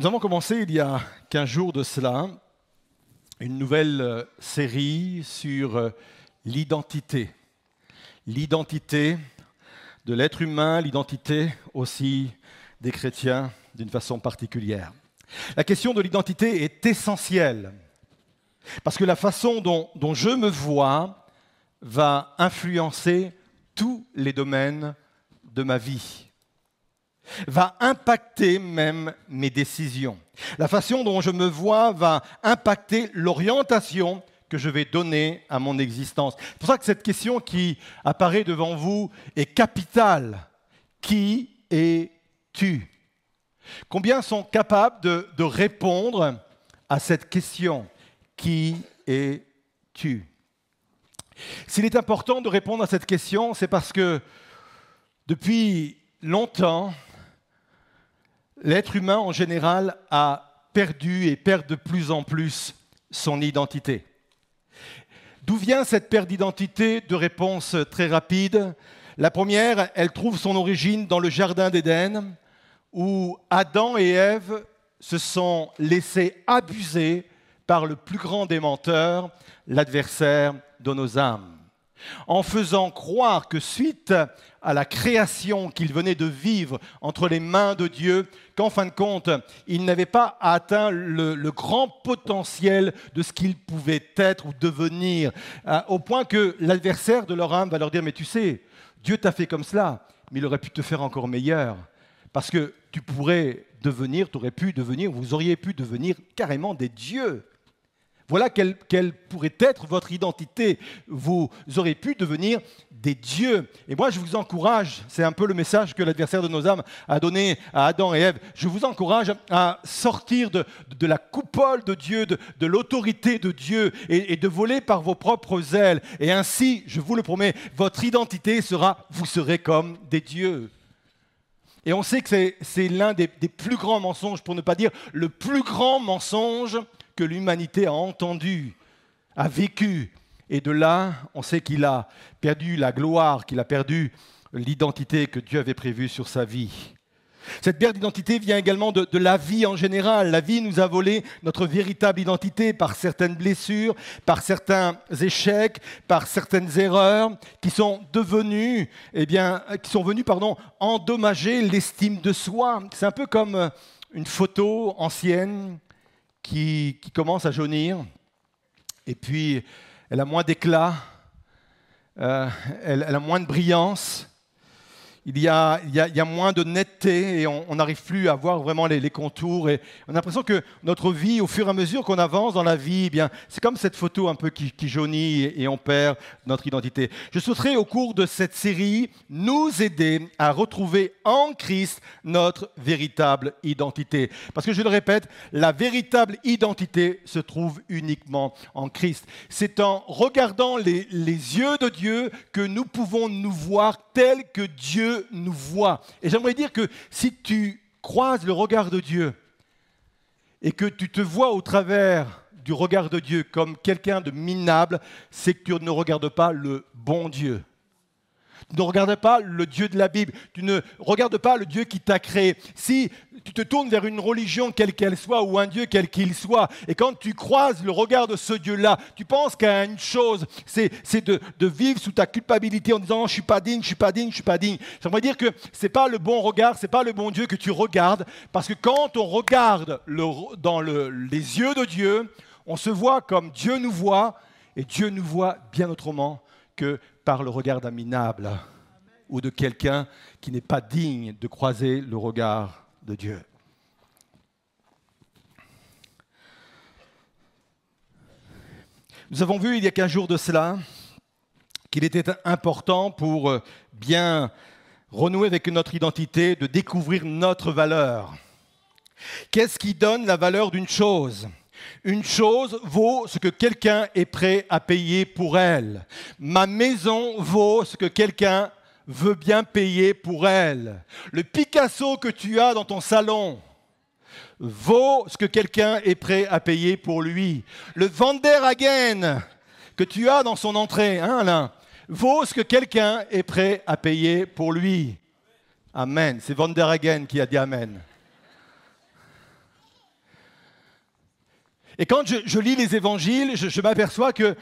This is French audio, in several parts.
Nous avons commencé il y a 15 jours de cela une nouvelle euh, série sur euh, l'identité. L'identité de l'être humain, l'identité aussi des chrétiens d'une façon particulière. La question de l'identité est essentielle parce que la façon dont, dont je me vois va influencer tous les domaines de ma vie va impacter même mes décisions. La façon dont je me vois va impacter l'orientation que je vais donner à mon existence. C'est pour ça que cette question qui apparaît devant vous est capitale. Qui es-tu? Combien sont capables de, répondre à cette question? Qui es-tu? S'il est important de répondre à cette question, c'est parce que depuis longtemps, l'être humain en général a perdu et perd de plus en plus son identité. D'où vient cette perte d'identité De réponse très rapide? La première, elle trouve son origine dans le Jardin d'Éden, où Adam et Ève se sont laissés abuser par le plus grand des menteurs, l'adversaire de nos âmes en faisant croire que suite à la création qu'il venait de vivre entre les mains de Dieu, qu'en fin de compte, il n'avait pas atteint le, grand potentiel de ce qu'il pouvait être ou devenir, euh, au point que l'adversaire de leur âme va leur dire, mais tu sais, Dieu t'a fait comme cela, mais il aurait pu te faire encore meilleur, parce que tu pourrais devenir, tu aurais pu devenir, vous auriez pu devenir carrément des dieux. Voilà quelle, pourrait être votre identité. Vous aurez pu devenir des dieux. Et moi, je vous encourage, c'est un peu le message que l'adversaire de nos âmes a donné à Adam et Ève, je vous encourage à sortir de, la coupole de Dieu, de, l'autorité de Dieu, et, et de voler par vos propres ailes. Et ainsi, je vous le promets, votre identité sera, vous serez comme des dieux. Et on sait que c'est l'un des, des plus grands mensonges, pour ne pas dire le plus grand mensonge que l'humanité a entendu, a vécu. Et de là, on sait qu'il a perdu la gloire, qu'il a perdu l'identité que Dieu avait prévue sur sa vie. Cette perte d'identité vient également de, la vie en général. La vie nous a volé notre véritable identité par certaines blessures, par certains échecs, par certaines erreurs qui sont devenues, eh bien, qui sont venues, pardon, endommager l'estime de soi. C'est un peu comme une photo ancienne qui, commence à jaunir, et puis elle a moins d'éclat, euh, elle, a moins de brillance, il y, a, moins de netteté et on n'arrive plus à voir vraiment les, contours. Et on a l'impression que notre vie, au fur et à mesure qu'on avance dans la vie, eh bien, c'est comme cette photo un peu qui, jaunit et, on perd notre identité. Je souhaiterais, au cours de cette série, nous aider à retrouver en Christ notre véritable identité. Parce que je le répète, la véritable identité se trouve uniquement en Christ. C'est en regardant les, les yeux de Dieu que nous pouvons nous voir tel que Dieu nous voit. Et j'aimerais dire que si tu croises le regard de Dieu et que tu te vois au travers du regard de Dieu comme quelqu'un de minable, c'est que tu ne regardes pas le bon Dieu. Tu ne regardes pas le Dieu de la Bible. Tu ne regardes pas le Dieu qui t'a créé. Si tu te tournes vers une religion quelle qu'elle soit ou un Dieu quel qu'il soit, et quand tu croises le regard de ce Dieu-là, tu penses qu'à une chose, c'est de, vivre sous ta culpabilité en disant je suis pas digne, je suis pas digne, je suis pas digne. J'aimerais dire que c'est pas le bon regard, c'est pas le bon Dieu que tu regardes, parce que quand on regarde dans les yeux de Dieu, on se voit comme Dieu nous voit, et Dieu nous voit bien autrement que par le regard d'un minable ou de quelqu'un qui n'est pas digne de croiser le regard de Dieu. Nous avons vu il y a 15 jours de cela qu'il était important pour euh, bien renouer avec notre identité, de découvrir notre valeur. Qu'est-ce qui donne la valeur d'une chose? Une chose vaut ce que quelqu'un est prêt à payer pour elle. Ma maison vaut ce que quelqu'un veut bien payer pour elle. Le Picasso que tu as dans ton salon vaut ce que quelqu'un est prêt à payer pour lui. Le Vanderhagen que tu as dans son entrée, hein, Alain, vaut ce que quelqu'un est prêt à payer pour lui. Amen. C'est Vanderhagen qui a dit Amen. Et quand je, lis les évangiles, je, m'aperçois que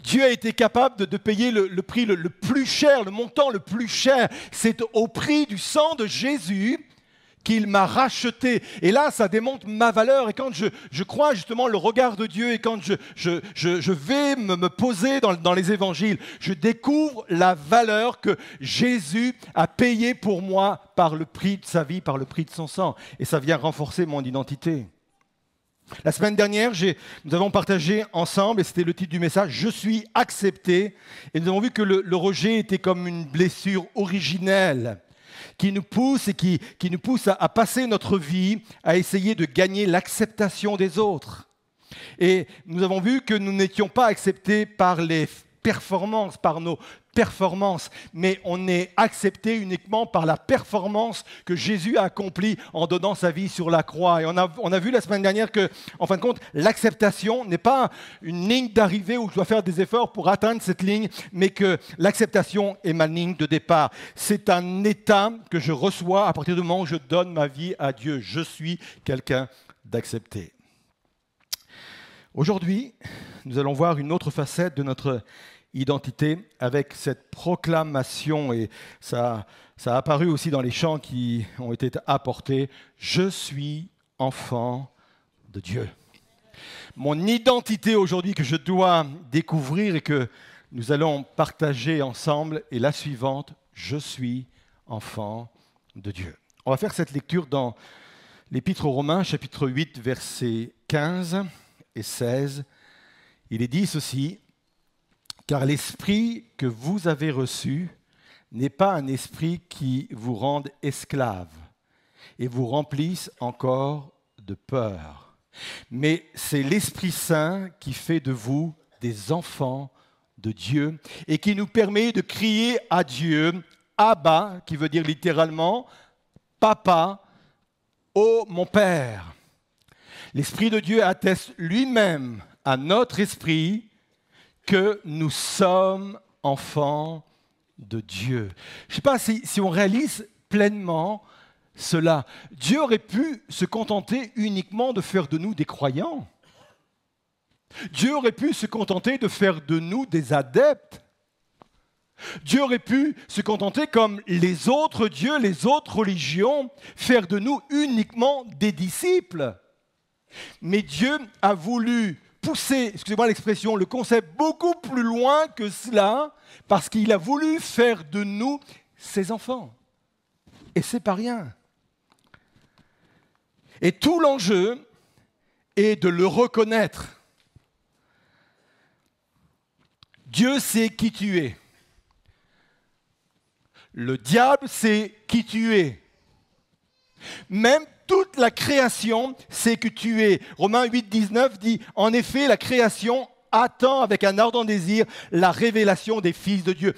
Dieu a été capable de, payer le, prix le, plus cher, le montant le plus cher. C'est au prix du sang de Jésus qu'il m'a racheté. Et là, ça démontre ma valeur. Et quand je, crois justement le regard de Dieu et quand je, vais me, poser dans, les évangiles, je découvre la valeur que Jésus a payée pour moi par le prix de sa vie, par le prix de son sang. Et ça vient renforcer mon identité. La semaine dernière, nous avons partagé ensemble, et c'était le titre du message, Je suis accepté. Et nous avons vu que le rejet était comme une blessure originelle qui nous pousse et qui, nous pousse à, passer notre vie à essayer de gagner l'acceptation des autres. Et nous avons vu que nous n'étions pas acceptés par les performances, par nos performance, mais on est accepté uniquement par la performance que Jésus a accomplie en donnant sa vie sur la croix. Et on a, on a vu la semaine dernière que, en fin de compte, l'acceptation n'est pas une ligne d'arrivée où je dois faire des efforts pour atteindre cette ligne, mais que l'acceptation est ma ligne de départ. C'est un état que je reçois à partir du moment où je donne ma vie à Dieu. Je suis quelqu'un d'accepté. Aujourd'hui, nous allons voir une autre facette de notre identité avec cette proclamation, et ça, ça a apparu aussi dans les chants qui ont été apportés, Je suis enfant de Dieu. Mon identité aujourd'hui que je dois découvrir et que nous allons partager ensemble est la suivante, Je suis enfant de Dieu. On va faire cette lecture dans l'Épître aux Romains, chapitre 8, versets 15 et 16. Il est dit ceci, car l'esprit que vous avez reçu n'est pas un esprit qui vous rende esclave et vous remplisse encore de peur, mais c'est l'Esprit Saint qui fait de vous des enfants de Dieu et qui nous permet de crier à Dieu, Abba, qui veut dire littéralement Papa, ô mon Père. L'Esprit de Dieu atteste lui-même à notre esprit que nous sommes enfants de Dieu. Je ne sais pas si, si on réalise pleinement cela. Dieu aurait pu se contenter uniquement de faire de nous des croyants. Dieu aurait pu se contenter de faire de nous des adeptes. Dieu aurait pu se contenter, comme les autres dieux, les autres religions, faire de nous uniquement des disciples. Mais Dieu a voulu pousser, excusez-moi l'expression, le concept beaucoup plus loin que cela, parce qu'il a voulu faire de nous ses enfants. Et c'est pas rien. Et tout l'enjeu est de le reconnaître. Dieu sait qui tu es. Le diable sait qui tu es. Même toute la création sait que tu es. Romains 8, 19 dit, en effet, la création attend avec un ardent désir la révélation des fils de Dieu.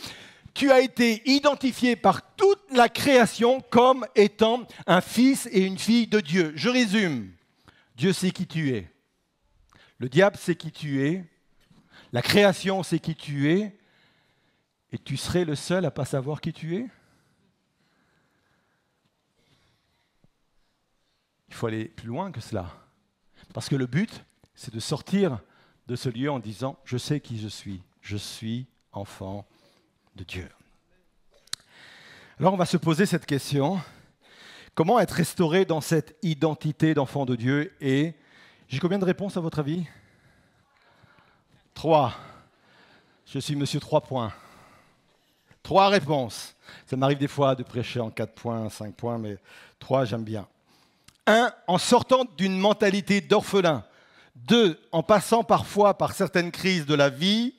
Tu as été identifié par toute la création comme étant un fils et une fille de Dieu. Je résume. Dieu sait qui tu es. Le diable sait qui tu es. La création sait qui tu es. Et tu serais le seul à ne pas savoir qui tu es il faut aller plus loin que cela. Parce que le but, c'est de sortir de ce lieu en disant, je sais qui je suis, je suis enfant de Dieu. Alors on va se poser cette question, comment être restauré dans cette identité d'enfant de Dieu Et j'ai combien de réponses à votre avis? Trois. Je suis monsieur trois points. Trois réponses. Ça m'arrive des fois de prêcher en quatre points, cinq points, mais trois, j'aime bien. Un, en sortant d'une mentalité d'orphelin. Deux, en passant parfois par certaines crises de la vie.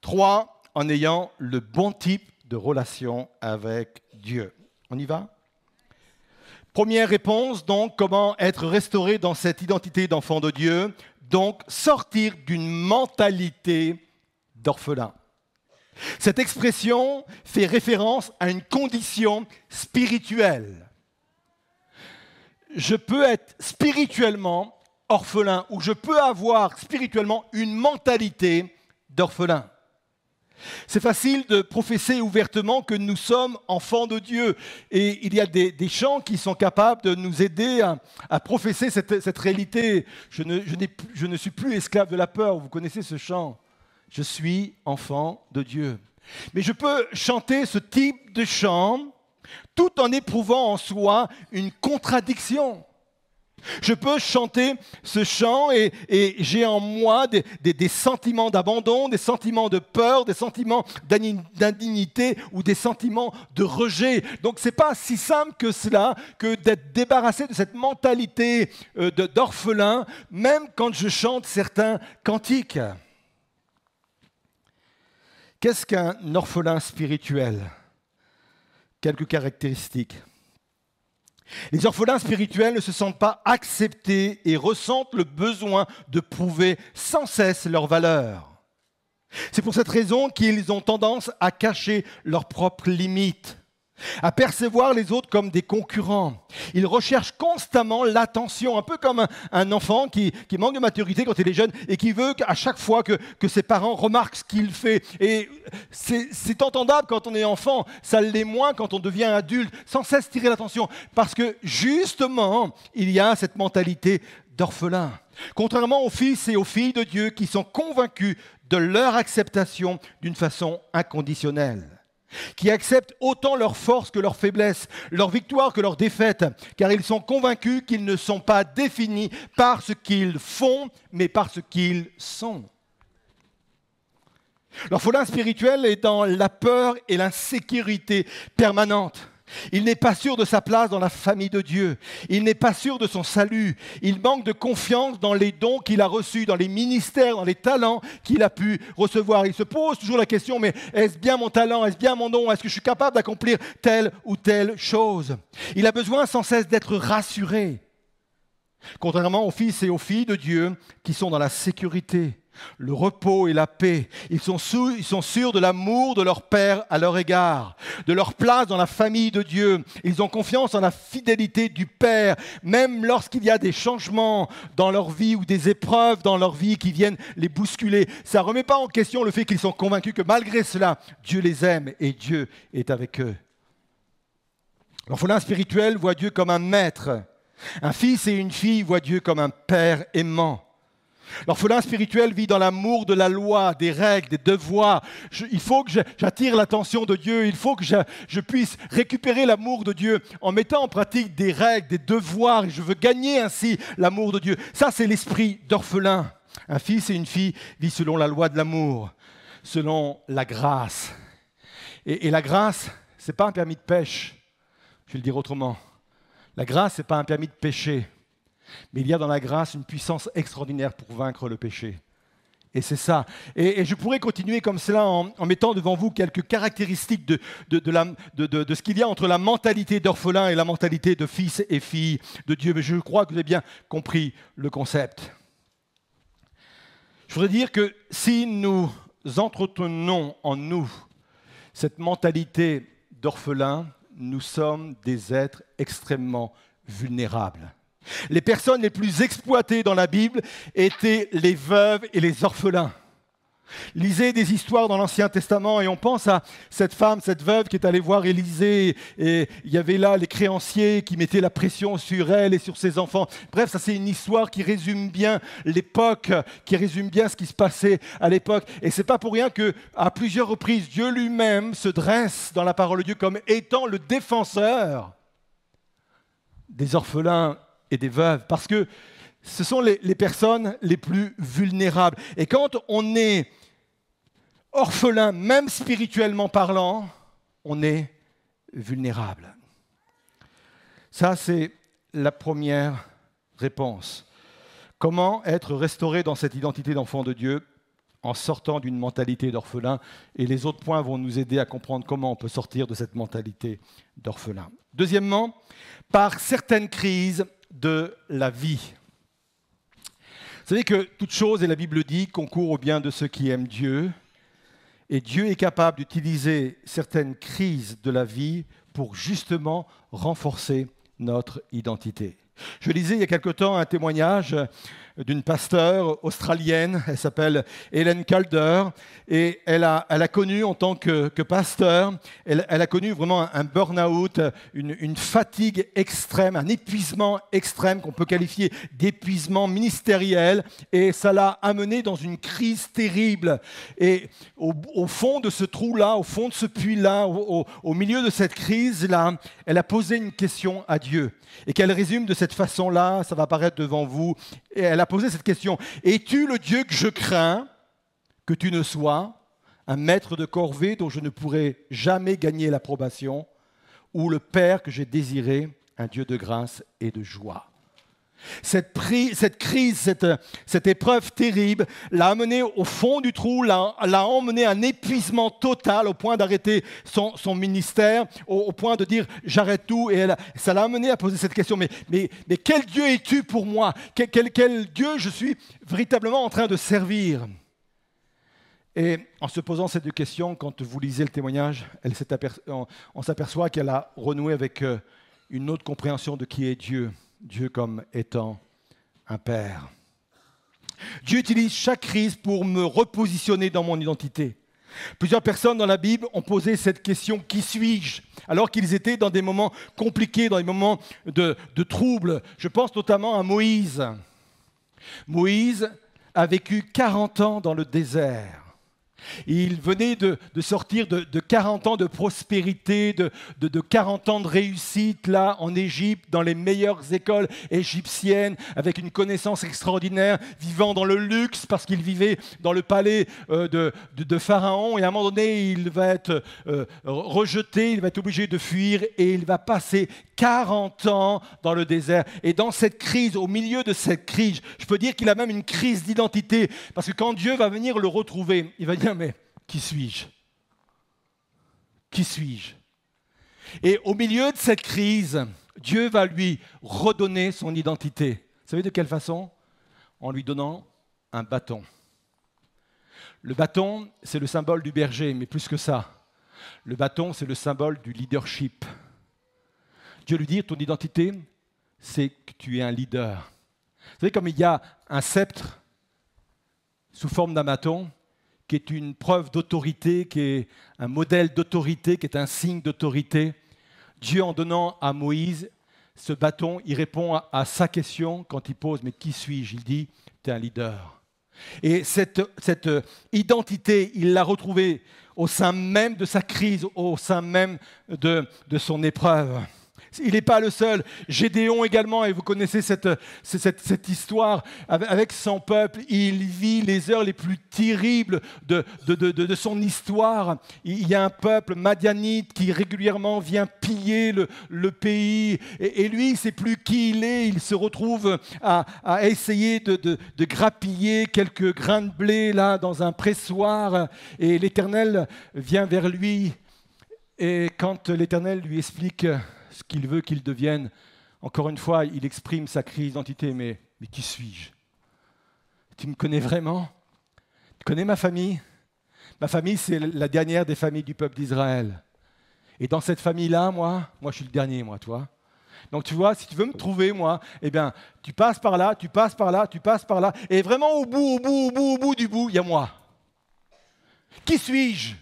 Trois, en ayant le bon type de relation avec Dieu. On y va? Première réponse, donc, comment être restauré dans cette identité d'enfant de Dieu? Donc, sortir d'une mentalité d'orphelin. Cette expression fait référence à une condition spirituelle je peux être spirituellement orphelin ou je peux avoir spirituellement une mentalité d'orphelin. C'est facile de professer ouvertement que nous sommes enfants de Dieu. Et il y a des, chants qui sont capables de nous aider à, professer cette, réalité. Je ne, suis plus esclave de la peur. Vous connaissez ce chant. Je suis enfant de Dieu. Mais je peux chanter ce type de chant tout en éprouvant en soi une contradiction. Je peux chanter ce chant et, j'ai en moi des, sentiments d'abandon, des sentiments de peur, des sentiments d'indignité ou des sentiments de rejet. Donc ce n'est pas si simple que cela que d'être débarrassé de cette mentalité euh, d'orphelin, même quand je chante certains cantiques. Qu'est-ce qu'un orphelin spirituel? Quelques caractéristiques. Les orphelins spirituels ne se sentent pas acceptés et ressentent le besoin de prouver sans cesse leur valeur. C'est pour cette raison qu'ils ont tendance à cacher leurs propres limites à percevoir les autres comme des concurrents. Il recherche constamment l'attention, un peu comme un, enfant qui, manque de maturité quand il est jeune et qui veut à chaque fois que, ses parents remarquent ce qu'il fait. Et c'est entendable quand on est enfant, ça l'est moins quand on devient adulte, sans cesse tirer l'attention, parce que justement, il y a cette mentalité d'orphelin. Contrairement aux fils et aux filles de Dieu qui sont convaincus de leur acceptation d'une façon inconditionnelle qui acceptent autant leur force que leur faiblesse, leur victoire que leur défaite, car ils sont convaincus qu'ils ne sont pas définis par ce qu'ils font, mais par ce qu'ils sont. L'orphelin spirituel est dans la peur et l'insécurité permanente. Il n'est pas sûr de sa place dans la famille de Dieu. Il n'est pas sûr de son salut. Il manque de confiance dans les dons qu'il a reçus, dans les ministères, dans les talents qu'il a pu recevoir. Il se pose toujours la question, mais est-ce bien mon talent? Est-ce bien mon don? Est-ce que je suis capable d'accomplir telle ou telle chose? Il a besoin sans cesse d'être rassuré. Contrairement aux fils et aux filles de Dieu qui sont dans la sécurité le repos et la paix. Ils sont, sûrs de l'amour de leur Père à leur égard, de leur place dans la famille de Dieu. Ils ont confiance en la fidélité du Père, même lorsqu'il y a des changements dans leur vie ou des épreuves dans leur vie qui viennent les bousculer. Ça ne remet pas en question le fait qu'ils sont convaincus que malgré cela, Dieu les aime et Dieu est avec eux. L'orphelin spirituel voit Dieu comme un maître. Un fils et une fille voient Dieu comme un père aimant. L'orphelin spirituel vit dans l'amour de la loi, des règles, des devoirs. il faut que j'attire l'attention de Dieu, il faut que je, puisse récupérer l'amour de Dieu en mettant en pratique des règles, des devoirs, et je veux gagner ainsi l'amour de Dieu. Ça, c'est l'esprit d'orphelin. Un fils et une fille vivent selon la loi de l'amour, selon la grâce. Et, la grâce, ce n'est pas un permis de pêche, je vais le dire autrement. La grâce, ce n'est pas un permis de péché. Mais il y a dans la grâce une puissance extraordinaire pour vaincre le péché. Et c'est ça. Et, je pourrais continuer comme cela en, mettant devant vous quelques caractéristiques de, de ce qu'il y a entre la mentalité d'orphelin et la mentalité de fils et filles de Dieu. Mais je crois que vous avez bien compris le concept. Je voudrais dire que si nous entretenons en nous cette mentalité d'orphelin, nous sommes des êtres extrêmement vulnérables. Les personnes les plus exploitées dans la Bible étaient les veuves et les orphelins. Lisez des histoires dans l'Ancien Testament et on pense à cette femme, cette veuve qui est allée voir Élisée et il y avait là les créanciers qui mettaient la pression sur elle et sur ses enfants. Bref, ça c'est une histoire qui résume bien l'époque, qui résume bien ce qui se passait à l'époque. Et c'est pas pour rien que à plusieurs reprises Dieu lui-même se dresse dans la parole de Dieu comme étant le défenseur des orphelins des veuves, parce que ce sont les, personnes les plus vulnérables. Et quand on est orphelin, même spirituellement parlant, on est vulnérable. Ça, c'est la première réponse. Comment être restauré dans cette identité d'enfant de Dieu en sortant d'une mentalité d'orphelin? Et les autres points vont nous aider à comprendre comment on peut sortir de cette mentalité d'orphelin. Deuxièmement, par certaines crises, de la vie. Vous savez que toute chose, et la Bible dit, concourt au bien de ceux qui aiment Dieu. Et Dieu est capable d'utiliser certaines crises de la vie pour justement renforcer notre identité. Je lisais il y a quelque temps un témoignage d'une pasteur australienne, elle s'appelle Hélène Calder, et elle a, elle a connu en tant que, pasteur, elle, a connu vraiment un, burn-out, une, une, fatigue extrême, un épuisement extrême qu'on peut qualifier d'épuisement ministériel, et ça l'a amenée dans une crise terrible. Et au, fond de ce trou-là, au fond de ce puits-là, au, au milieu de cette crise-là, elle a posé une question à Dieu et qu'elle résume de cette façon-là, ça va apparaître devant vous. Et elle a posé cette question. Es-tu le Dieu que je crains que tu ne sois un maître de corvée dont je ne pourrai jamais gagner l'approbation, ou le Père que j'ai désiré, un Dieu de grâce et de joie? Cette, crise, cette, épreuve terrible l'a amené au fond du trou, l'a, emmené à un épuisement total au point d'arrêter son, ministère, au, point de dire j'arrête tout. Et ça l'a amené à poser cette question, mais, quel Dieu es-tu pour moi? Quel, Dieu je suis véritablement en train de servir? Et en se posant ces deux questions, quand vous lisez le témoignage, on s'aperçoit qu'elle a renoué avec euh, une autre compréhension de qui est Dieu. Dieu comme étant un Père. Dieu utilise chaque crise pour me repositionner dans mon identité. Plusieurs personnes dans la Bible ont posé cette question, qui suis-je? Alors qu'ils étaient dans des moments compliqués, dans des moments de, de troubles. Je pense notamment à Moïse. Moïse a vécu 40 ans dans le désert. Il venait de, sortir de, 40 ans de prospérité, de, 40 ans de réussite là en Égypte, dans les meilleures écoles égyptiennes, avec une connaissance extraordinaire, vivant dans le luxe parce qu'il vivait dans le palais euh, de, Pharaon. Et à un moment donné, il va être euh, rejeté, il va être obligé de fuir et il va passer 40 ans dans le désert. Et dans cette crise, au milieu de cette crise, je peux dire qu'il a même une crise d'identité parce que quand Dieu va venir le retrouver, il va dire mais qui suis-je? Qui suis-je? Et au milieu de cette crise, Dieu va lui redonner son identité. Vous savez de quelle façon? En lui donnant un bâton. Le bâton, c'est le symbole du berger, mais plus que ça. Le bâton, c'est le symbole du leadership. Dieu lui dit, ton identité, c'est que tu es un leader. Vous savez, comme il y a un sceptre sous forme d'un bâton, qui est une preuve d'autorité, qui est un modèle d'autorité, qui est un signe d'autorité. Dieu, en donnant à Moïse ce bâton, il répond à, sa question quand il pose Mais qui suis-je? Il dit Tu es un leader. Et cette, identité, il l'a retrouvée au sein même de sa crise, au sein même de son épreuve. Il n'est pas le seul. Gédéon également, et vous connaissez cette, cette, histoire, avec son peuple, il vit les heures les plus terribles de, de, son histoire. Il y a un peuple madianite qui régulièrement vient piller le, pays, et, lui, il ne sait plus qui il est. Il se retrouve à, à essayer de, grappiller quelques grains de blé là dans un pressoir, et l'Éternel vient vers lui. Et quand l'Éternel lui explique ce qu'il veut qu'il devienne. Encore une fois, il exprime sa crise d'identité, mais, qui suis-je? Tu me connais vraiment? Tu connais ma famille? Ma famille, c'est la dernière des familles du peuple d'Israël. Et dans cette famille-là, moi, moi, je suis le dernier, moi, toi. Donc tu vois, si tu veux me trouver, moi, eh bien, tu passes par là, tu passes par là, tu passes par là, et vraiment au bout, au bout, au bout, au bout du bout, il y a moi. Qui suis-je?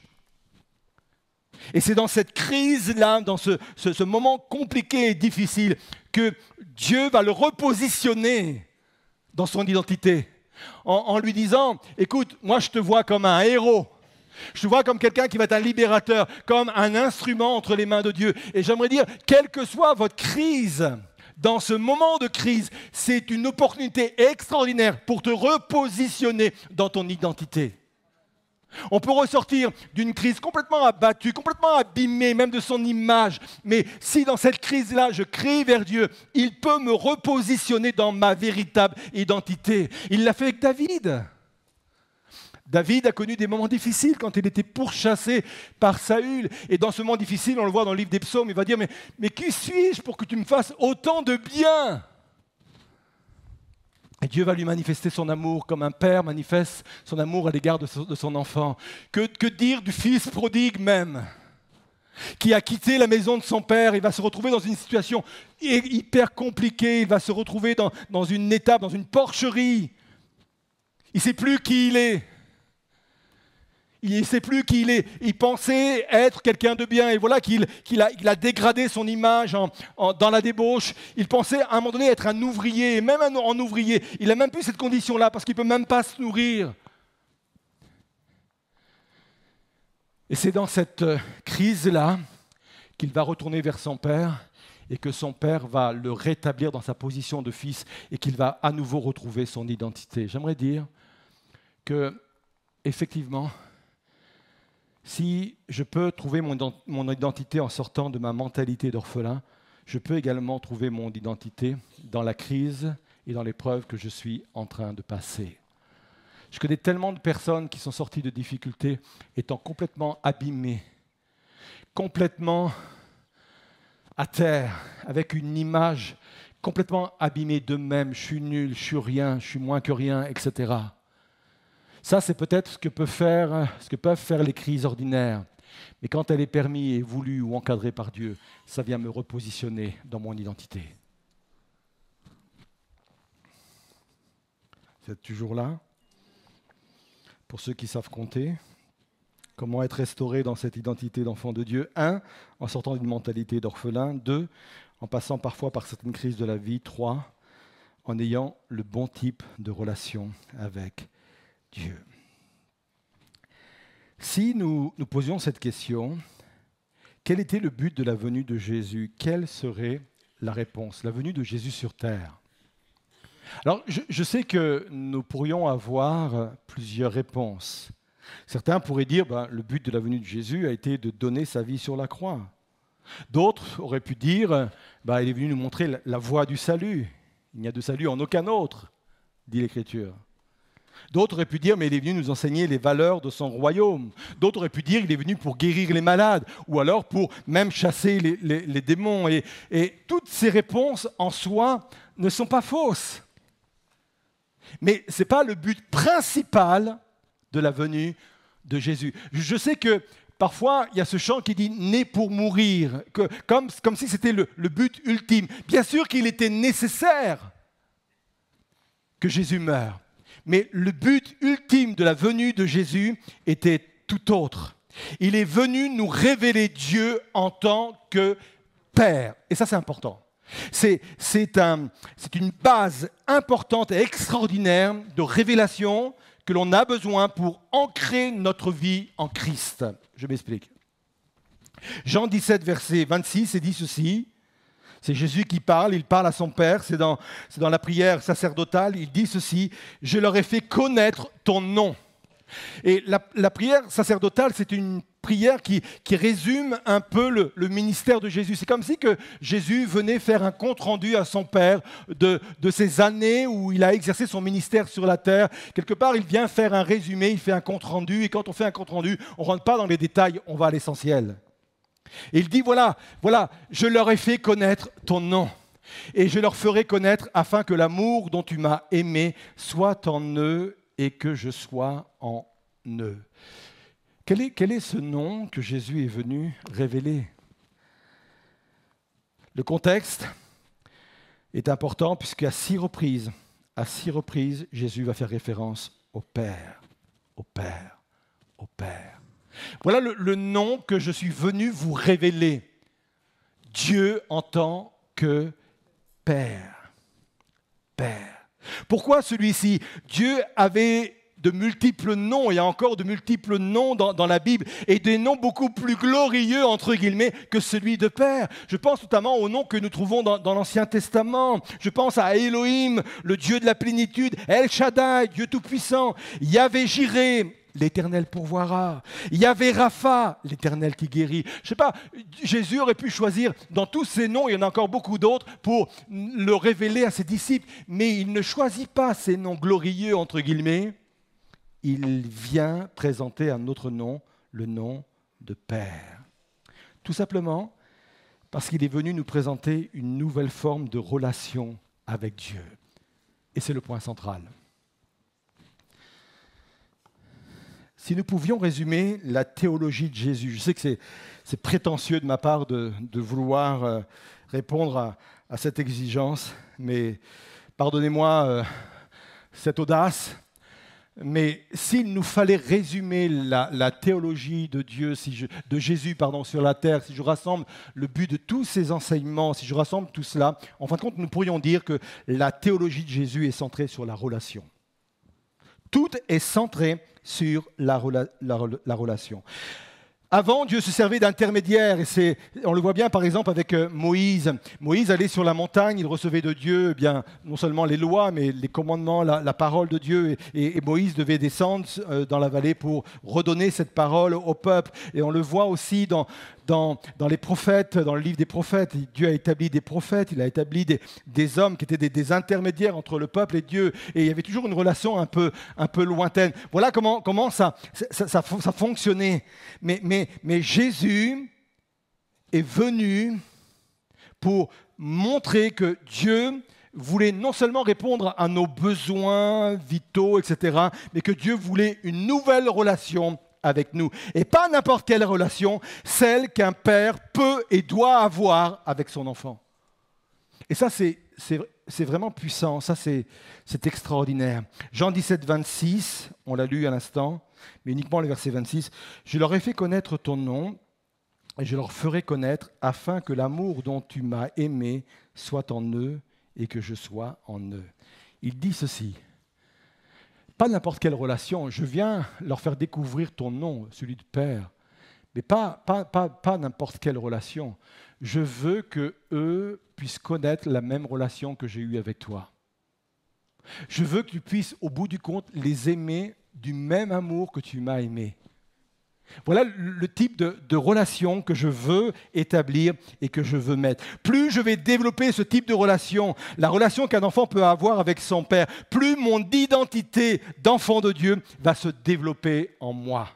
Et c'est dans cette crise-là, dans ce, moment compliqué et difficile, que Dieu va le repositionner dans son identité. En, lui disant, écoute, moi je te vois comme un héros. Je te vois comme quelqu'un qui va être un libérateur, comme un instrument entre les mains de Dieu. Et j'aimerais dire, quelle que soit votre crise, dans ce moment de crise, c'est une opportunité extraordinaire pour te repositionner dans ton identité. On peut ressortir d'une crise complètement abattue, complètement abîmée, même de son image. Mais si dans cette crise-là, je crie vers Dieu, il peut me repositionner dans ma véritable identité. Il l'a fait avec David. David a connu des moments difficiles quand il était pourchassé par Saül. Et dans ce moment difficile, on le voit dans le livre des psaumes, il va dire, mais, mais qui suis-je pour que tu me fasses autant de bien? Et Dieu va lui manifester son amour comme un père manifeste son amour à l'égard de, son enfant. Que, dire du fils prodigue même qui a quitté la maison de son père, il va se retrouver dans une situation hyper compliquée, il va se retrouver dans, dans une étape, dans une porcherie. Il ne sait plus qui il est. Il ne sait plus qui il est. Il pensait être quelqu'un de bien. Et voilà qu'il a, dégradé son image dans la débauche. Il pensait à un moment donné être un ouvrier. Même en ouvrier, il n'a même plus cette condition-là parce qu'il ne peut même pas se nourrir. Et c'est dans cette euh, crise-là qu'il va retourner vers son père et que son père va le rétablir dans sa position de fils et qu'il va à nouveau retrouver son identité. J'aimerais dire que, effectivement, si je peux trouver mon, identité en sortant de ma mentalité d'orphelin, je peux également trouver mon identité dans la crise et dans l'épreuve que je suis en train de passer. Je connais tellement de personnes qui sont sorties de difficultés étant complètement abîmées, complètement à terre, avec une image complètement abîmée d'eux-mêmes. Je suis nul, je suis rien, je suis moins que rien, etc. Ça, c'est peut-être ce que, peuvent faire les crises ordinaires. Mais quand elle est permise et voulue ou encadrée par Dieu, ça vient me repositionner dans mon identité. Vous êtes toujours là? Pour ceux qui savent compter. Comment être restauré dans cette identité d'enfant de Dieu? Un, en sortant d'une mentalité d'orphelin. Deux, en passant parfois par certaines crises de la vie. Trois, en ayant le bon type de relation avec Dieu. Si nous nous posions cette question, quel était le but de la venue de Jésus? Quelle serait la réponse? La venue de Jésus sur terre alors, je, sais que nous pourrions avoir plusieurs réponses. Certains pourraient dire ben, le but de la venue de Jésus a été de donner sa vie sur la croix. D'autres auraient pu dire ben, il est venu nous montrer la voie du salut. Il n'y a de salut en aucun autre, dit l'Écriture. D'autres auraient pu dire, mais il est venu nous enseigner les valeurs de son royaume. D'autres auraient pu dire, il est venu pour guérir les malades, ou alors pour même chasser les, démons. et toutes ces réponses en soi ne sont pas fausses. Mais ce n'est pas le but principal de la venue de Jésus. Je sais que parfois, il y a ce chant qui dit né pour mourir, comme, si c'était le but ultime. Bien sûr qu'il était nécessaire que Jésus meure, mais le but ultime de la venue de Jésus était tout autre. Il est venu nous révéler Dieu en tant que Père. Et ça, c'est important. C'est une base importante et extraordinaire de révélation que l'on a besoin pour ancrer notre vie en Christ. Je m'explique. Jean 17, verset 26, dit ceci. C'est Jésus qui parle, il parle à son Père, c'est dans, la prière sacerdotale, il dit ceci, je leur ai fait connaître ton nom. Et la, prière sacerdotale, c'est une prière qui, résume un peu le, ministère de Jésus. C'est comme si que Jésus venait faire un compte-rendu à son Père de, de ces années où il a exercé son ministère sur la terre. Quelque part, il vient faire un résumé, il fait un compte-rendu, et quand on fait un compte-rendu, on ne rentre pas dans les détails, on va à l'essentiel. Il dit, voilà, voilà, je leur ai fait connaître ton nom. Et je leur ferai connaître afin que l'amour dont tu m'as aimé soit en eux et que je sois en eux. Quel est, quel est ce nom que Jésus est venu révéler? Le contexte est important puisqu'à six reprises, à six reprises, Jésus va faire référence au Père, au Père, au Père. Voilà le, nom que je suis venu vous révéler. Dieu en tant que Père. Père. Pourquoi celui-ci? Dieu avait de multiples noms, il y a encore de multiples noms dans, la Bible, et des noms beaucoup plus glorieux, entre guillemets, que celui de Père. Je pense notamment aux noms que nous trouvons dans, dans l'Ancien Testament. Je pense à Elohim, le Dieu de la plénitude, El Shaddai, Dieu Tout-Puissant, Yahvé Jireh, l'Éternel pourvoira. Il y avait Rapha, l'Éternel qui guérit. Je ne sais pas, Jésus aurait pu choisir dans tous ces noms, il y en a encore beaucoup d'autres, pour le révéler à ses disciples, mais il ne choisit pas ces noms glorieux, entre guillemets. Il vient présenter un autre nom, le nom de Père. Tout simplement parce qu'il est venu nous présenter une nouvelle forme de relation avec Dieu. Et c'est le point central. Si nous pouvions résumer la théologie de Jésus, je sais que c'est prétentieux de ma part de, vouloir euh, répondre à, cette exigence, mais pardonnez-moi euh, cette audace. Mais s'il nous fallait résumer la, théologie de Dieu, de Jésus pardon, sur la terre, si je rassemble le but de tous ces enseignements, si je rassemble tout cela, en fin de compte, nous pourrions dire que la théologie de Jésus est centrée sur la relation. Tout est centré sur la, relation. Avant, Dieu se servait d'intermédiaire, on le voit bien par exemple avec euh, Moïse. Moïse allait sur la montagne, il recevait de Dieu eh bien, non seulement les lois, mais les commandements, la, parole de Dieu, et, Moïse devait descendre euh, dans la vallée pour redonner cette parole au peuple. Et on le voit aussi dans, dans, les prophètes, dans le livre des prophètes. Dieu a établi des prophètes, il a établi des, hommes qui étaient des, intermédiaires entre le peuple et Dieu. Et il y avait toujours une relation un peu, un peu lointaine. Voilà comment, comment ça, ça, ça, fonctionnait. Mais, mais, mais Jésus est venu pour montrer que Dieu voulait non seulement répondre à nos besoins vitaux, etc., mais que Dieu voulait une nouvelle relation avec nous. Et pas n'importe quelle relation, celle qu'un père peut et doit avoir avec son enfant. Et ça, c'est, vraiment puissant, ça, c'est, extraordinaire. Jean 17, 26, on l'a lu à l'instant, mais uniquement le verset 26. Je leur ai fait connaître ton nom et je leur ferai connaître afin que l'amour dont tu m'as aimé soit en eux et que je sois en eux. Il dit ceci pas n'importe quelle relation. Je viens leur faire découvrir ton nom, celui de Père. Mais pas, pas, pas, pas n'importe quelle relation. Je veux que eux puissent connaître la même relation que j'ai eue avec toi. Je veux que tu puisses, au bout du compte, les aimer du même amour que tu m'as aimé. Voilà le type de, relation que je veux établir et que je veux mettre. Plus je vais développer ce type de relation, la relation qu'un enfant peut avoir avec son père, plus mon identité d'enfant de Dieu va se développer en moi.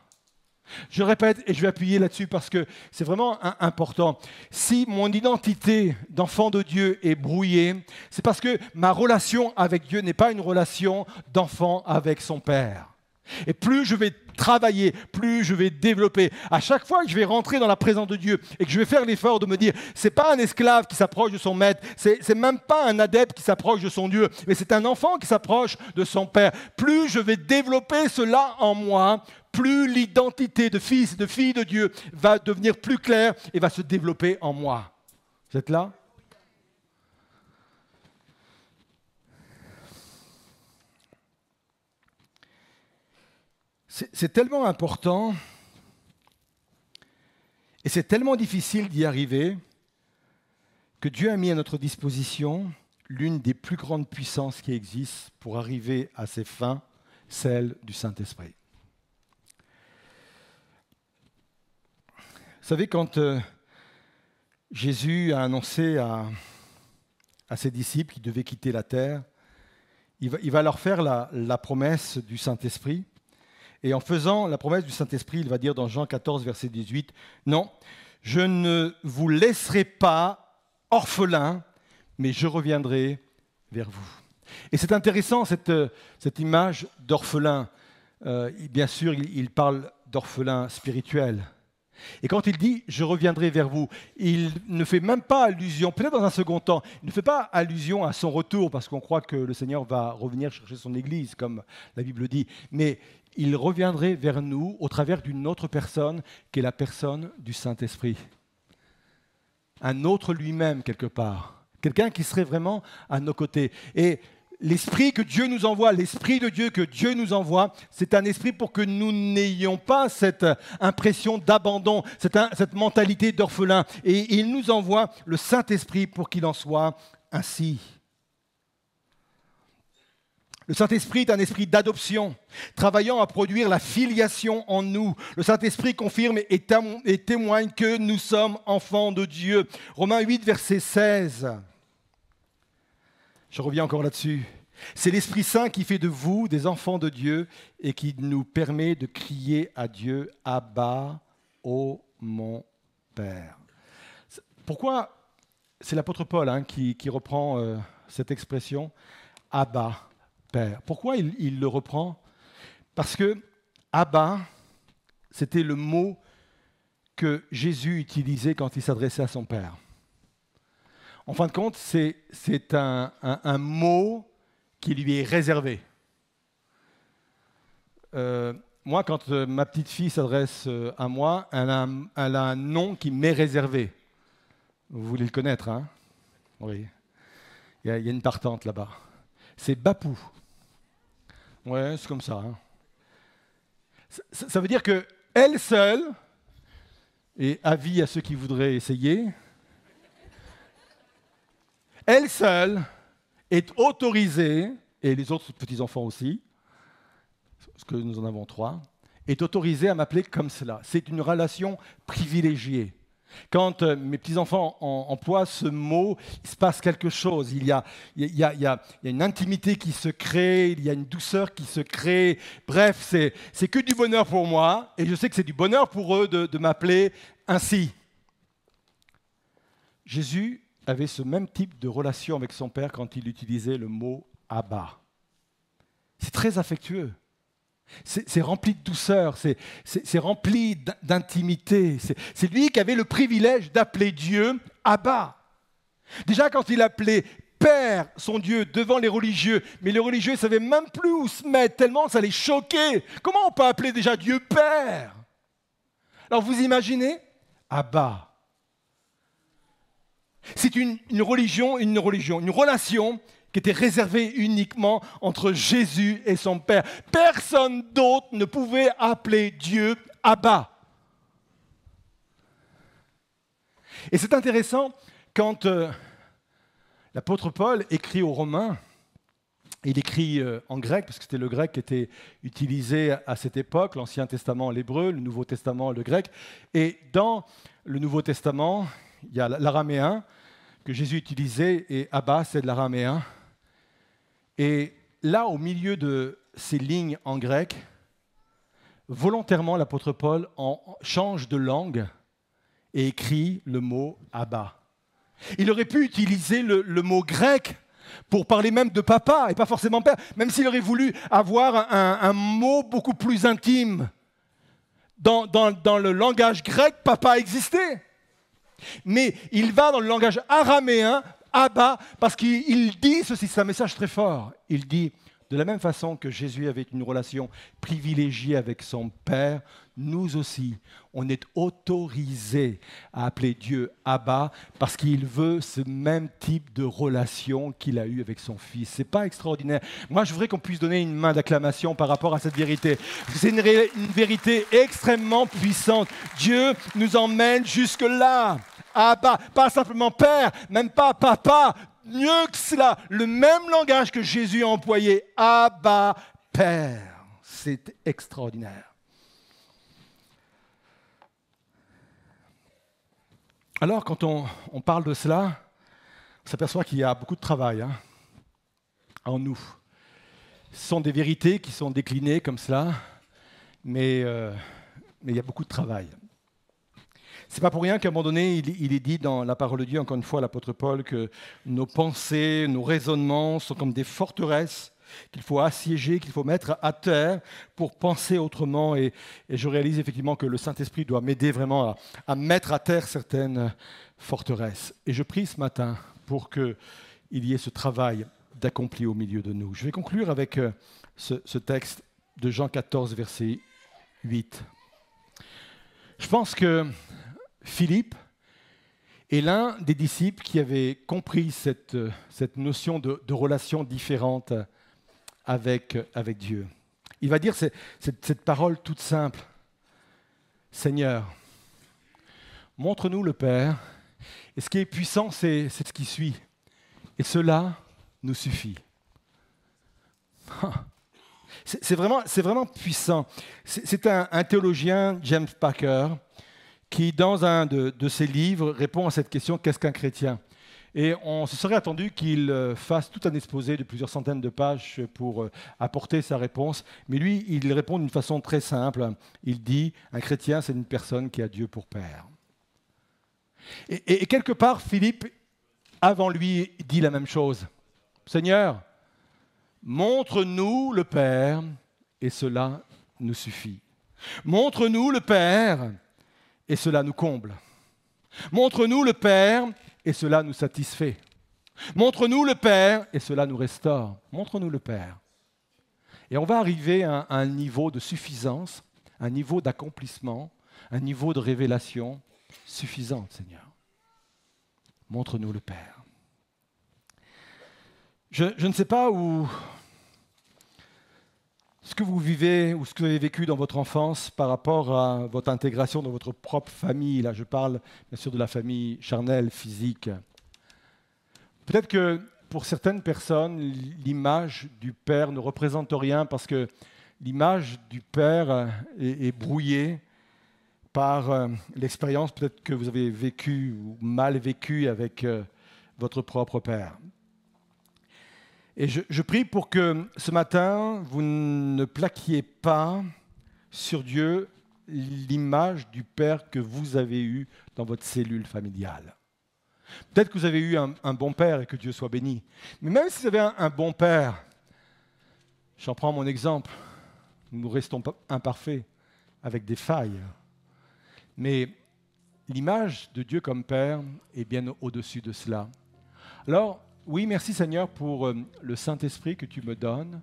Je répète et je vais appuyer là-dessus parce que c'est vraiment important. Si mon identité d'enfant de Dieu est brouillée, c'est parce que ma relation avec Dieu n'est pas une relation d'enfant avec son Père. Et plus je vais travailler, plus je vais développer. À chaque fois que je vais rentrer dans la présence de Dieu et que je vais faire l'effort de me dire, c'est pas un esclave qui s'approche de son maître, c'est, même pas un adepte qui s'approche de son Dieu, mais c'est un enfant qui s'approche de son Père. Plus je vais développer cela en moi, plus l'identité de fils et de fille de Dieu va devenir plus claire et va se développer en moi. Vous êtes là? C'est tellement important et c'est tellement difficile d'y arriver que Dieu a mis à notre disposition l'une des plus grandes puissances qui existent pour arriver à ses fins, celle du Saint-Esprit. Vous savez, quand euh, Jésus a annoncé à, ses disciples qu'ils devaient quitter la terre, il va, leur faire la promesse du Saint-Esprit. Et en faisant la promesse du Saint-Esprit, il va dire dans Jean 14, verset 18, Non, je ne vous laisserai pas orphelin, mais je reviendrai vers vous. Et c'est intéressant cette, cette image d'orphelin. Euh, bien sûr, il parle d'orphelin spirituel. Et quand il dit je reviendrai vers vous, il ne fait même pas allusion, peut-être dans un second temps, il ne fait pas allusion à son retour parce qu'on croit que le Seigneur va revenir chercher son Église, comme la Bible dit, mais il reviendrait vers nous au travers d'une autre personne qui est la personne du Saint-Esprit. Un autre lui-même quelque part. Quelqu'un qui serait vraiment à nos côtés. Et l'esprit que Dieu nous envoie, l'esprit de Dieu que Dieu nous envoie, c'est un esprit pour que nous n'ayons pas cette impression d'abandon, cette, mentalité d'orphelin. Et il nous envoie le Saint-Esprit pour qu'il en soit ainsi. Le Saint-Esprit est un esprit d'adoption, travaillant à produire la filiation en nous. Le Saint-Esprit confirme et témoigne que nous sommes enfants de Dieu. Romains 8, verset 16. Je reviens encore là-dessus. C'est l'Esprit Saint qui fait de vous des enfants de Dieu et qui nous permet de crier à Dieu, Abba, ô mon Père. Pourquoi c'est l'apôtre Paul hein, qui, reprend euh, cette expression, Abba, Pourquoi il, le reprend? Parce que Abba, C'était le mot que Jésus utilisait quand il s'adressait à son Père. En fin de compte, c'est un, mot qui lui est réservé. Euh, moi, quand euh, ma petite fille s'adresse euh, à moi, elle a, un, nom qui m'est réservé. Vous voulez le connaître, hein? Oui. Il y, a, une partante là-bas. C'est Bapou. Ouais, c'est comme ça. Hein. ça. Ça veut dire que elle seule, et avis à ceux qui voudraient essayer, elle seule est autorisée, et les autres petits-enfants aussi, parce que nous en avons trois, est autorisée à m'appeler comme cela. C'est une relation privilégiée. Quand euh, mes petits-enfants emploient ce mot, il se passe quelque chose. Il y, a, une intimité qui se crée, il y a une douceur qui se crée. Bref, c'est que du bonheur pour moi, et je sais que c'est du bonheur pour eux de m'appeler ainsi. Jésus avait ce même type de relation avec son Père quand il utilisait le mot Abba. C'est très affectueux. C'est rempli de douceur, c'est rempli d'intimité. C'est lui qui avait le privilège d'appeler Dieu Abba. Déjà quand il appelait Père, son Dieu, devant les religieux, mais les religieux ne savaient même plus où se mettre, tellement ça les choquait. Comment on peut appeler déjà Dieu Père? Alors vous imaginez Abba. C'est une, une religion, une religion, une relation qui était réservé uniquement entre Jésus et son Père. Personne d'autre ne pouvait appeler Dieu Abba. Et c'est intéressant quand euh, l'apôtre Paul écrit aux Romains, il écrit euh, en grec, parce que c'était le grec qui était utilisé à cette époque, l'Ancien Testament l'hébreu, le Nouveau Testament le grec. Et dans le Nouveau Testament, il y a l'araméen que Jésus utilisait, et Abba, c'est de l'araméen. Et là, au milieu de ces lignes en grec, volontairement, l'apôtre Paul en change de langue et écrit le mot Abba. Il aurait pu utiliser le, mot grec pour parler même de papa et pas forcément père, même s'il aurait voulu avoir un, mot beaucoup plus intime. Dans, dans, le langage grec, papa existait. Mais il va dans le langage araméen Abba, parce qu'il dit ceci, c'est un message très fort. Il dit, de la même façon que Jésus avait une relation privilégiée avec son Père, nous aussi, on est autorisé à appeler Dieu Abba parce qu'il veut ce même type de relation qu'il a eu avec son Fils. C'est pas extraordinaire. Moi, je voudrais qu'on puisse donner une main d'acclamation par rapport à cette vérité. C'est une vérité extrêmement puissante. Dieu nous emmène jusque-là. Abba, pas simplement Père, même pas Papa, mieux que cela, le même langage que Jésus a employé, Abba, Père. C'est extraordinaire. Alors, quand on, parle de cela, on s'aperçoit qu'il y a beaucoup de travail hein, en nous. Ce sont des vérités qui sont déclinées comme cela, mais, euh, mais il y a beaucoup de travail. C'est pas pour rien qu'à un moment donné, il, est dit dans la parole de Dieu, encore une fois, l'apôtre Paul, que nos pensées, nos raisonnements sont comme des forteresses qu'il faut assiéger, qu'il faut mettre à terre pour penser autrement. Et, je réalise effectivement que le Saint-Esprit doit m'aider vraiment à, mettre à terre certaines forteresses. Et je prie ce matin pour qu'il y ait ce travail d'accompli au milieu de nous. Je vais conclure avec euh, ce, ce texte de Jean 14, verset 8. Je pense que Philippe est l'un des disciples qui avait compris cette, cette notion de, relation différente avec, avec Dieu. Il va dire cette, cette parole toute simple. Seigneur, montre-nous le Père, et ce qui est puissant, c'est ce qui suit. Et cela nous suffit. C'est vraiment, vraiment puissant. C'est un, un, théologien, James Packer, qui, dans un de, ses livres, répond à cette question qu'est-ce qu'un chrétien? Et on se serait attendu qu'il euh, fasse tout un exposé de plusieurs centaines de pages pour euh, apporter sa réponse. Mais lui, il répond d'une façon très simple. Il dit un chrétien, c'est une personne qui a Dieu pour père. Et, et quelque part, Philippe, avant lui, dit la même chose. Seigneur, montre-nous le Père, et cela nous suffit. Montre-nous le Père, et cela nous comble. Montre-nous le Père, et cela nous satisfait. Montre-nous le Père, et cela nous restaure. Montre-nous le Père. Et on va arriver à un niveau de suffisance, un niveau d'accomplissement, un niveau de révélation suffisante, Seigneur. Montre-nous le Père. Je, je, ne sais pas où ce que vous vivez ou ce que vous avez vécu dans votre enfance par rapport à votre intégration dans votre propre famille. Là, je parle bien sûr de la famille charnelle, physique. Peut-être que pour certaines personnes, l'image du Père ne représente rien parce que l'image du Père est, brouillée par euh, l'expérience peut-être que vous avez vécue ou mal vécue avec euh, votre propre Père. Et je, prie pour que ce matin, vous ne plaquiez pas sur Dieu l'image du Père que vous avez eu dans votre cellule familiale. Peut-être que vous avez eu un, bon père et que Dieu soit béni. Mais même si vous avez un, bon père, j'en prends mon exemple, nous restons imparfaits avec des failles. Mais l'image de Dieu comme Père est bien au-dessus de cela. Alors, oui, merci Seigneur pour euh, le Saint-Esprit que tu me donnes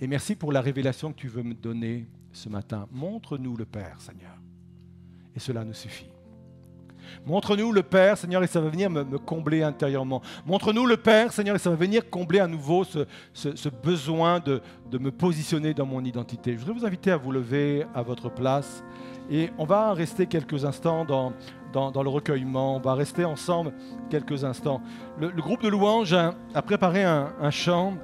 et merci pour la révélation que tu veux me donner ce matin. Montre-nous le Père, Seigneur. Et cela nous suffit. Montre-nous le Père, Seigneur, et ça va venir me, combler intérieurement. Montre-nous le Père, Seigneur, et ça va venir combler à nouveau ce, besoin de, de, me positionner dans mon identité. Je voudrais vous inviter à vous lever à votre place et on va rester quelques instants dans, dans, le recueillement. On va rester ensemble quelques instants. Le, groupe de louanges a, préparé un, chant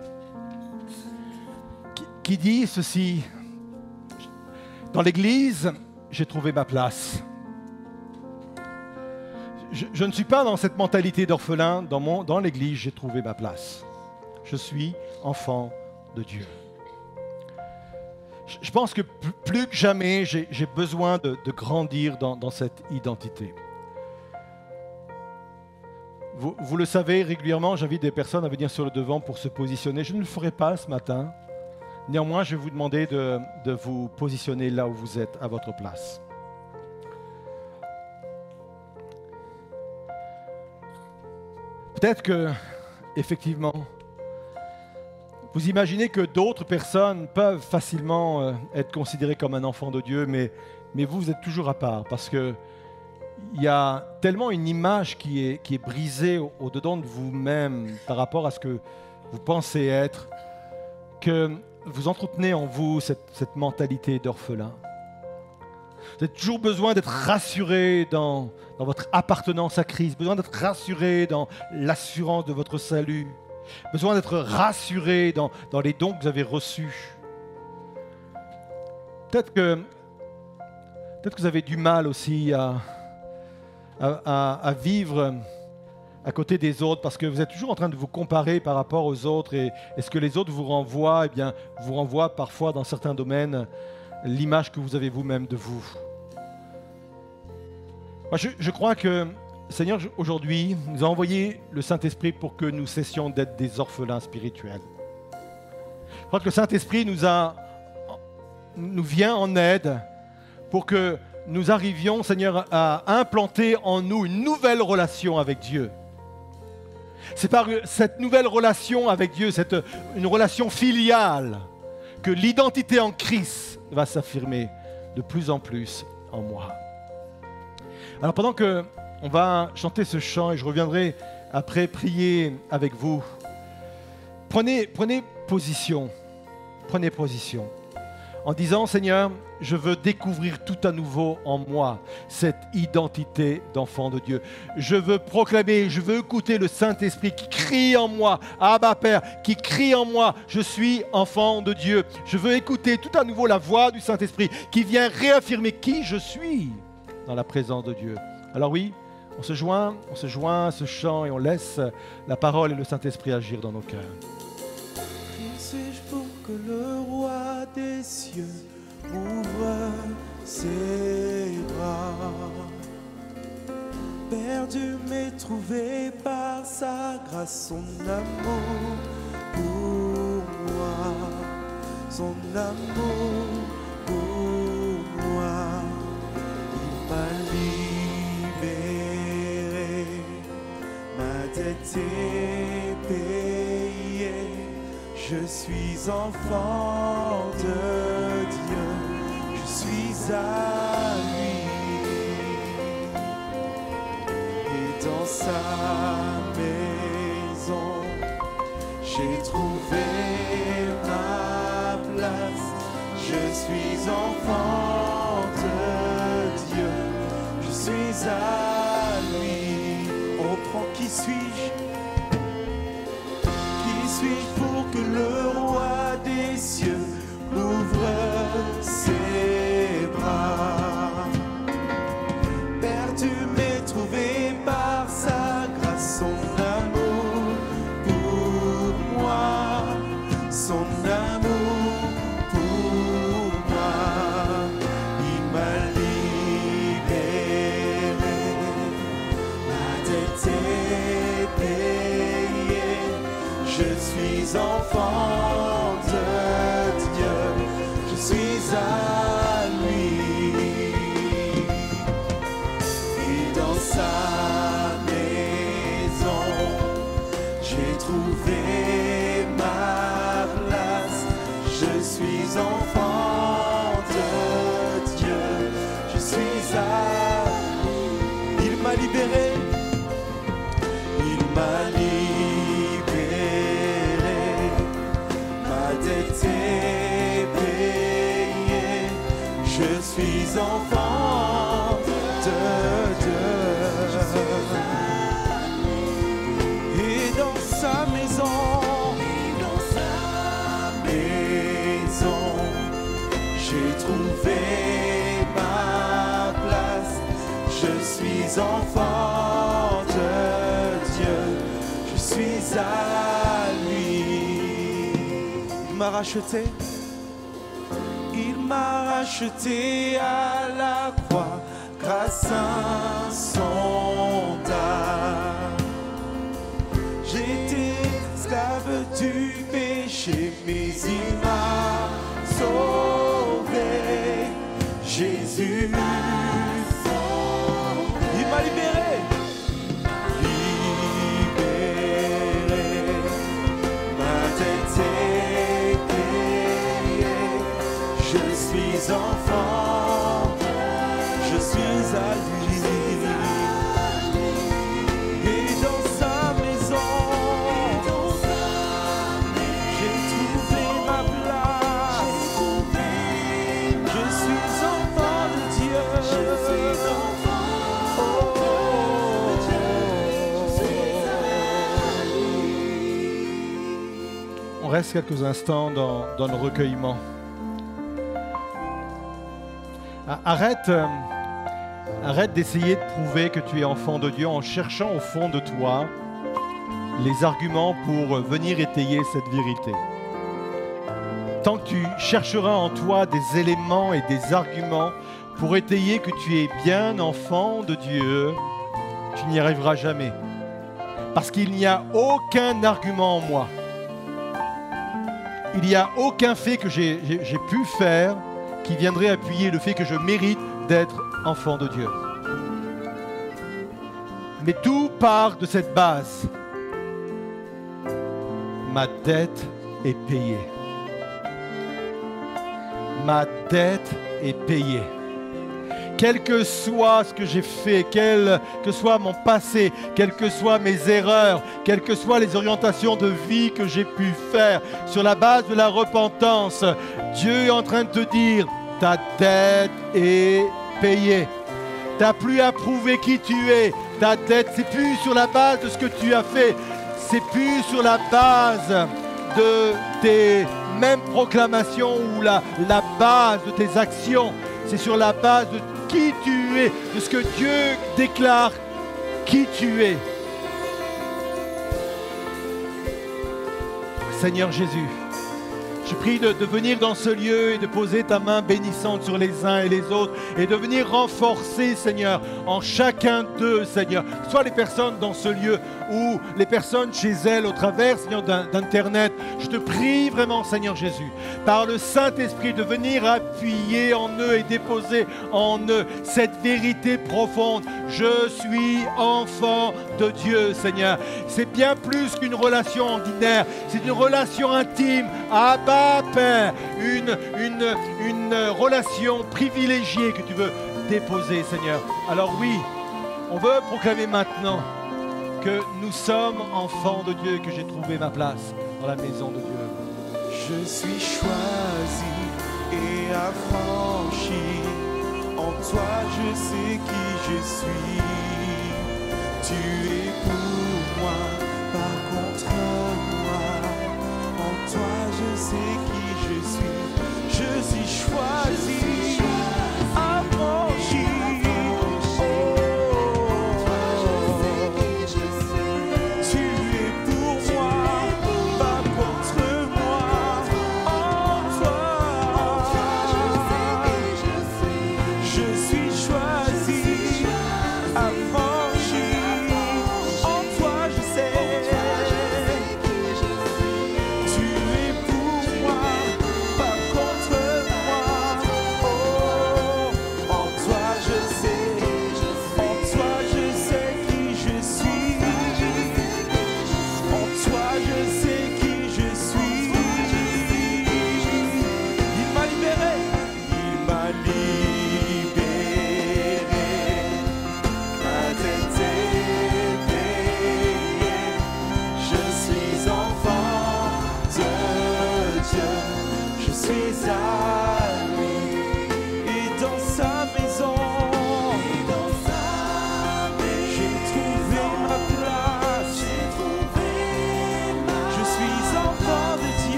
qui, dit ceci. Dans l'Église, j'ai trouvé ma place. Je, ne suis pas dans cette mentalité d'orphelin. Dans, dans l'Église, j'ai trouvé ma place. Je suis enfant de Dieu. Je pense que plus que jamais, j'ai besoin de, grandir dans, cette identité. Vous, le savez, régulièrement, j'invite des personnes à venir sur le devant pour se positionner. Je ne le ferai pas ce matin. Néanmoins, je vais vous demander de, de vous positionner là où vous êtes, à votre place. Peut-être que, effectivement, vous imaginez que d'autres personnes peuvent facilement euh, être considérées comme un enfant de Dieu, mais, mais vous, vous êtes toujours à part parce que il y a tellement une image qui est, qui est brisée au-dedans de vous-même par rapport à ce que vous pensez être, que vous entretenez en vous cette, cette mentalité d'orphelin. Vous avez toujours besoin d'être rassuré dans, dans votre appartenance à Christ, besoin d'être rassuré dans l'assurance de votre salut besoin d'être rassuré dans, les dons que vous avez reçus. Peut-être que, peut que vous avez du mal aussi à, à, vivre à côté des autres parce que vous êtes toujours en train de vous comparer par rapport aux autres et, ce que les autres vous renvoient, eh bien, vous renvoient parfois dans certains domaines l'image que vous avez vous-même de vous. Moi, je crois que Seigneur, aujourd'hui, nous a envoyé le Saint-Esprit pour que nous cessions d'être des orphelins spirituels. Je crois que le Saint-Esprit nous, nous vient en aide pour que nous arrivions, Seigneur, à implanter en nous une nouvelle relation avec Dieu. C'est par cette nouvelle relation avec Dieu, cette, une relation filiale, que l'identité en Christ va s'affirmer de plus en plus en moi. Alors pendant que on va chanter ce chant et je reviendrai après prier avec vous. Prenez, prenez position. Prenez position. En disant, Seigneur, je veux découvrir tout à nouveau en moi cette identité d'enfant de Dieu. Je veux proclamer, je veux écouter le Saint-Esprit qui crie en moi, Abba Père, qui crie en moi, je suis enfant de Dieu. Je veux écouter tout à nouveau la voix du Saint-Esprit qui vient réaffirmer qui je suis dans la présence de Dieu. Alors oui, on se joint, on se joint à ce chant et on laisse la parole et le Saint-Esprit agir dans nos cœurs. Des cieux ouvre ses bras. Perdu mais trouvé par sa grâce, son amour pour moi, son amour pour moi. m'a libéré, ma dette est je suis enfant de Dieu, je suis à lui. Et dans sa maison, j'ai trouvé ma place, je suis enfant de Dieu, je suis à lui. On prend qui suis-je? Qui suis-je pour que le roi des cieux suis enfant de Dieu. Je suis à lui. Il m'a racheté. Il m'a racheté à la croix grâce insondable. J'étais esclave du péché, mais il m'a sauvé. Jésus, On reste quelques instants dans, dans le recueillement. Ah, Arrête, euh, arrête d'essayer de prouver que tu es enfant de Dieu en cherchant au fond de toi les arguments pour venir étayer cette vérité. Tant que tu chercheras en toi des éléments et des arguments pour étayer que tu es bien enfant de Dieu, tu n'y arriveras jamais. Parce qu'il n'y a aucun argument en moi. Il n'y a aucun fait que j'ai pu faire qui viendrait appuyer le fait que je mérite d'être enfant de Dieu. Mais tout part de cette base. Ma dette est payée. Ma dette est payée. Quel que soit ce que j'ai fait, quel que soit mon passé, quelles que soient mes erreurs, quelles que soient les orientations de vie que j'ai pu faire, sur la base de la repentance, Dieu est en train de te dire, ta dette est payée. Tu n'as plus à prouver qui tu es. Ta dette, c'est plus sur la base de ce que tu as fait. C'est plus sur la base de tes mêmes proclamations ou la, la base de tes actions. C'est sur la base de qui tu es, de ce que Dieu déclare qui tu es. Seigneur Jésus, Je prie de, de venir dans ce lieu et de poser ta main bénissante sur les uns et les autres et de venir renforcer, Seigneur, en chacun d'eux, Seigneur. Soit les personnes dans ce lieu ou les personnes chez elles au travers, Seigneur, d'in- d'Internet. Je te prie vraiment, Seigneur Jésus, par le Saint-Esprit, de venir appuyer en eux et déposer en eux cette vérité profonde. Je suis enfant de Dieu, Seigneur. C'est bien plus qu'une relation ordinaire, c'est une relation intime. Abba, Père, une, une, une relation privilégiée que tu veux déposer, Seigneur. Alors oui, on veut proclamer maintenant que nous sommes enfants de Dieu, que j'ai trouvé ma place dans la maison de Dieu. Je suis choisi et affranchi. En toi, je sais qui je suis. Tu es pour moi, pas contre moi. En toi, je sais qui je suis. Je suis choisi, affranchi.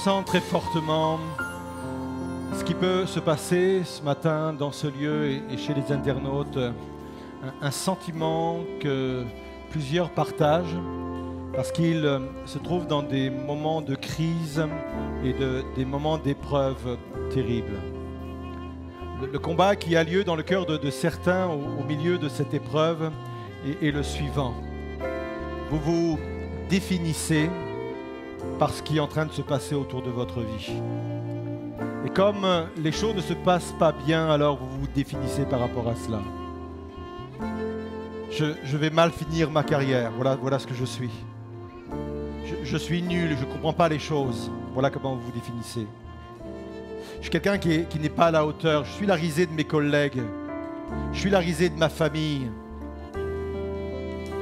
Ressens très fortement ce qui peut se passer ce matin dans ce lieu et, chez les internautes, un, sentiment que plusieurs partagent parce qu'ils euh, se trouvent dans des moments de crise et de- des moments d'épreuve terribles. Le, combat qui a lieu dans le cœur de, certains au, milieu de cette épreuve est le suivant. Vous vous définissez par ce qui est en train de se passer autour de votre vie. Et comme les choses ne se passent pas bien, alors vous vous définissez par rapport à cela. Je, vais mal finir ma carrière, voilà, voilà ce que je suis. Je, suis nul, je ne comprends pas les choses, voilà comment vous vous définissez. Je suis quelqu'un qui est- qui n'est pas à la hauteur, je suis la risée de mes collègues, je suis la risée de ma famille.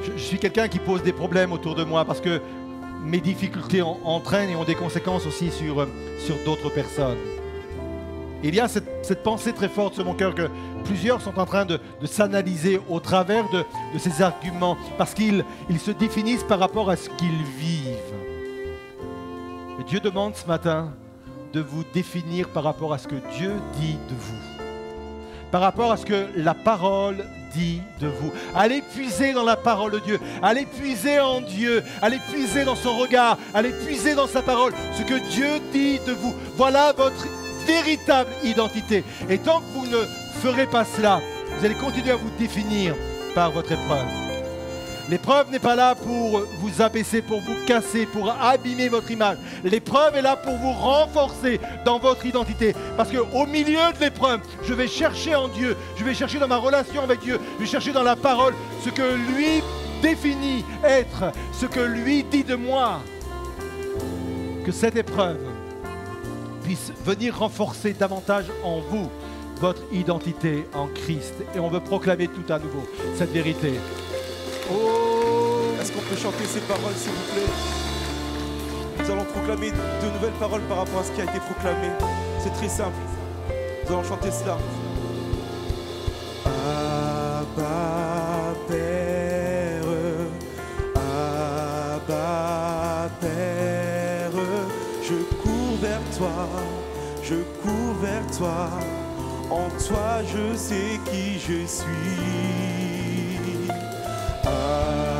Je suis quelqu'un qui pose des problèmes autour de moi parce que mes difficultés en- entraînent et ont des conséquences aussi sur, euh, d'autres personnes. Il y a cette, pensée très forte sur mon cœur que plusieurs sont en train de, s'analyser au travers de, ces arguments parce qu'ils ils se définissent par rapport à ce qu'ils vivent. Dieu demande ce matin de vous définir par rapport à ce que Dieu dit de vous, par rapport à ce que la parole dit de vous. Allez puiser dans la parole de Dieu, allez puiser en Dieu, allez puiser dans son regard, allez puiser dans sa parole ce que Dieu dit de vous. Voilà votre véritable identité. Et tant que vous ne ferez pas cela, vous allez continuer à vous définir par votre épreuve. L'épreuve n'est pas là pour vous abaisser, pour vous casser, pour abîmer votre image. L'épreuve est là pour vous renforcer dans votre identité. Parce qu'au milieu de l'épreuve, je vais chercher en Dieu, je vais chercher dans ma relation avec Dieu, je vais chercher dans la parole ce que lui définit être, ce que lui dit de moi. Que cette épreuve puisse venir renforcer davantage en vous votre identité en Christ. Et on veut proclamer tout à nouveau cette vérité. Oh Est-ce qu'on peut chanter ces paroles, s'il vous plaît Nous allons proclamer de nouvelles paroles par rapport à ce qui a été proclamé. C'est très simple. Nous allons chanter cela. Abba Père, Abba Père, je cours vers toi, je cours vers toi. En toi je sais qui je suis. Ah.